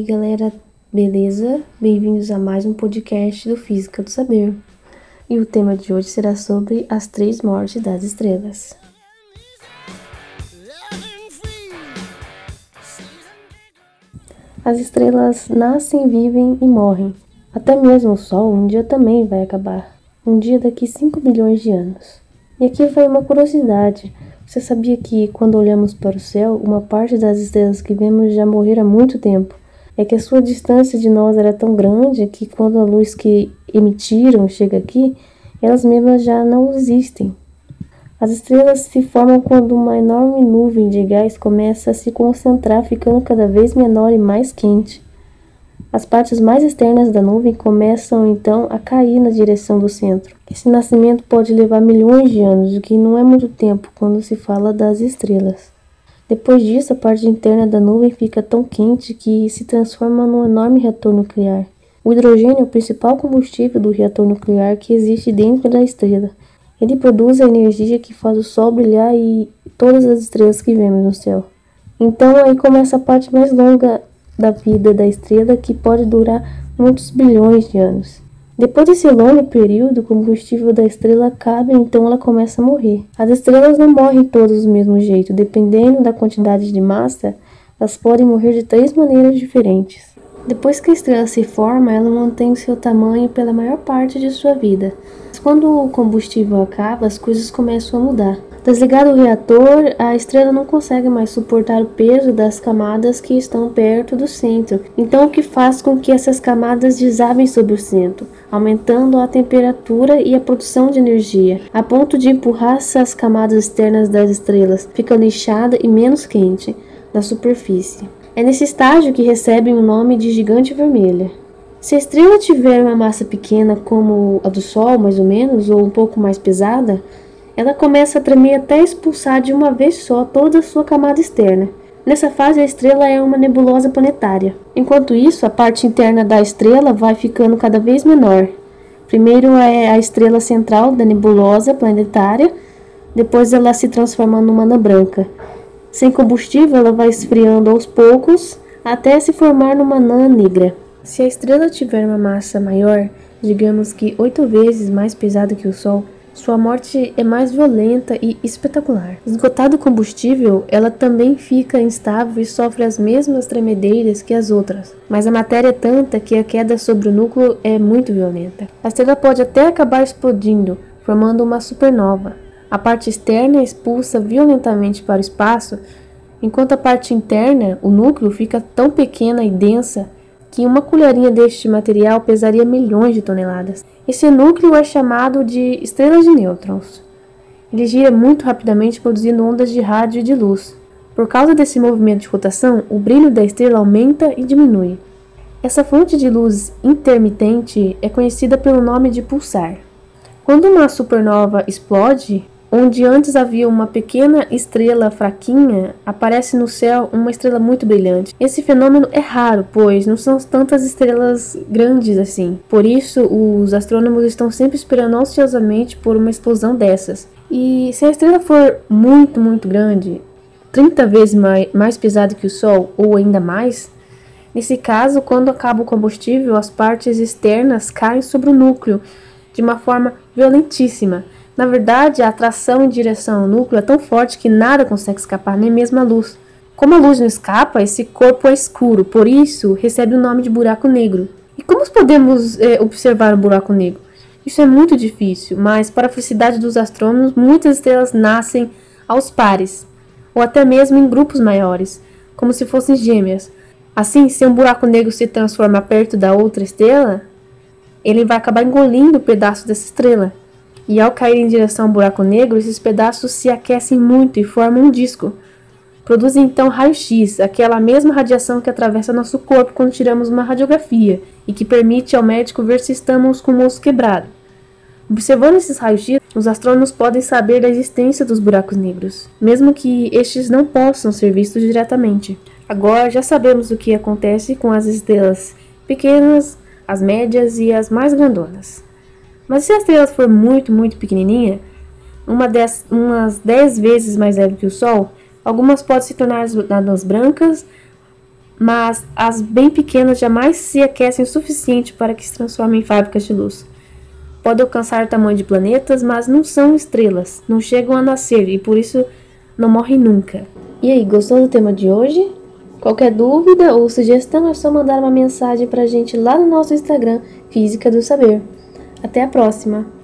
E galera, beleza? Bem-vindos a mais um podcast do Física do Saber. E o tema de hoje será sobre as três mortes das estrelas. As estrelas nascem, vivem e morrem. Até mesmo o Sol um dia também vai acabar. Um dia daqui 5 bilhões de anos. E aqui vai uma curiosidade. Você sabia que quando olhamos para o céu, uma parte das estrelas que vemos já morreram há muito tempo? É que a sua distância de nós era tão grande que quando a luz que emitiram chega aqui, elas mesmas já não existem. As estrelas se formam quando uma enorme nuvem de gás começa a se concentrar, ficando cada vez menor e mais quente. As partes mais externas da nuvem começam então a cair na direção do centro. Esse nascimento pode levar milhões de anos, o que não é muito tempo quando se fala das estrelas. Depois disso, a parte interna da nuvem fica tão quente que se transforma num enorme reator nuclear. O hidrogênio é o principal combustível do reator nuclear que existe dentro da estrela. Ele produz a energia que faz o Sol brilhar e todas as estrelas que vemos no céu. Então aí começa a parte mais longa da vida da estrela que pode durar muitos bilhões de anos. Depois desse longo período, o combustível da estrela acaba e então ela começa a morrer. As estrelas não morrem todas do mesmo jeito, dependendo da quantidade de massa, elas podem morrer de três maneiras diferentes. Depois que a estrela se forma, ela mantém o seu tamanho pela maior parte de sua vida. Mas quando o combustível acaba, as coisas começam a mudar. Desligado o reator, a estrela não consegue mais suportar o peso das camadas que estão perto do centro, então o que faz com que essas camadas desabem sobre o centro, aumentando a temperatura e a produção de energia, a ponto de empurrar essas camadas externas das estrelas, ficando inchada e menos quente na superfície. É nesse estágio que recebem o nome de gigante vermelha. Se a estrela tiver uma massa pequena como a do Sol, mais ou menos, ou um pouco mais pesada, ela começa a tremer até expulsar de uma vez só toda a sua camada externa. Nessa fase, a estrela é uma nebulosa planetária. Enquanto isso, a parte interna da estrela vai ficando cada vez menor. Primeiro é a estrela central da nebulosa planetária, depois ela se transforma numa anã branca. Sem combustível, ela vai esfriando aos poucos até se formar numa anã negra. Se a estrela tiver uma massa maior, digamos que oito vezes mais pesada que o Sol, sua morte é mais violenta e espetacular. Esgotado o combustível, ela também fica instável e sofre as mesmas tremedeiras que as outras, mas a matéria é tanta que a queda sobre o núcleo é muito violenta. A estrela pode até acabar explodindo, formando uma supernova. A parte externa é expulsa violentamente para o espaço, enquanto a parte interna, o núcleo, fica tão pequena e densa que uma colherinha deste material pesaria milhões de toneladas. Esse núcleo é chamado de estrela de nêutrons. Ele gira muito rapidamente produzindo ondas de rádio e de luz. Por causa desse movimento de rotação, o brilho da estrela aumenta e diminui. Essa fonte de luz intermitente é conhecida pelo nome de pulsar. Quando uma supernova explode, Onde antes havia uma pequena estrela fraquinha, aparece no céu uma estrela muito brilhante. Esse fenômeno é raro, pois não são tantas estrelas grandes assim. Por isso, os astrônomos estão sempre esperando ansiosamente por uma explosão dessas. E se a estrela for muito, muito grande, 30 vezes mais, mais pesada que o Sol, ou ainda mais, nesse caso, quando acaba o combustível, as partes externas caem sobre o núcleo de uma forma violentíssima na verdade, a atração em direção ao núcleo é tão forte que nada consegue escapar, nem mesmo a luz. Como a luz não escapa, esse corpo é escuro, por isso recebe o nome de buraco negro. E como podemos é, observar o buraco negro? Isso é muito difícil, mas para a felicidade dos astrônomos, muitas estrelas nascem aos pares, ou até mesmo em grupos maiores, como se fossem gêmeas. Assim, se um buraco negro se transforma perto da outra estrela, ele vai acabar engolindo o um pedaço dessa estrela e ao cair em direção ao buraco negro, esses pedaços se aquecem muito e formam um disco. Produzem então raio-x, aquela mesma radiação que atravessa nosso corpo quando tiramos uma radiografia e que permite ao médico ver se estamos com o osso quebrado. Observando esses raios-x, os astrônomos podem saber da existência dos buracos negros, mesmo que estes não possam ser vistos diretamente. Agora já sabemos o que acontece com as estrelas pequenas, as médias e as mais grandonas. Mas se a estrela for muito, muito pequenininha, uma dez, umas 10 vezes mais leve que o Sol, algumas podem se tornar nadas brancas, mas as bem pequenas jamais se aquecem o suficiente para que se transformem em fábricas de luz. Podem alcançar o tamanho de planetas, mas não são estrelas, não chegam a nascer e por isso não morrem nunca. E aí, gostou do tema de hoje? Qualquer dúvida ou sugestão é só mandar uma mensagem pra gente lá no nosso Instagram, Física do Saber. Até a próxima!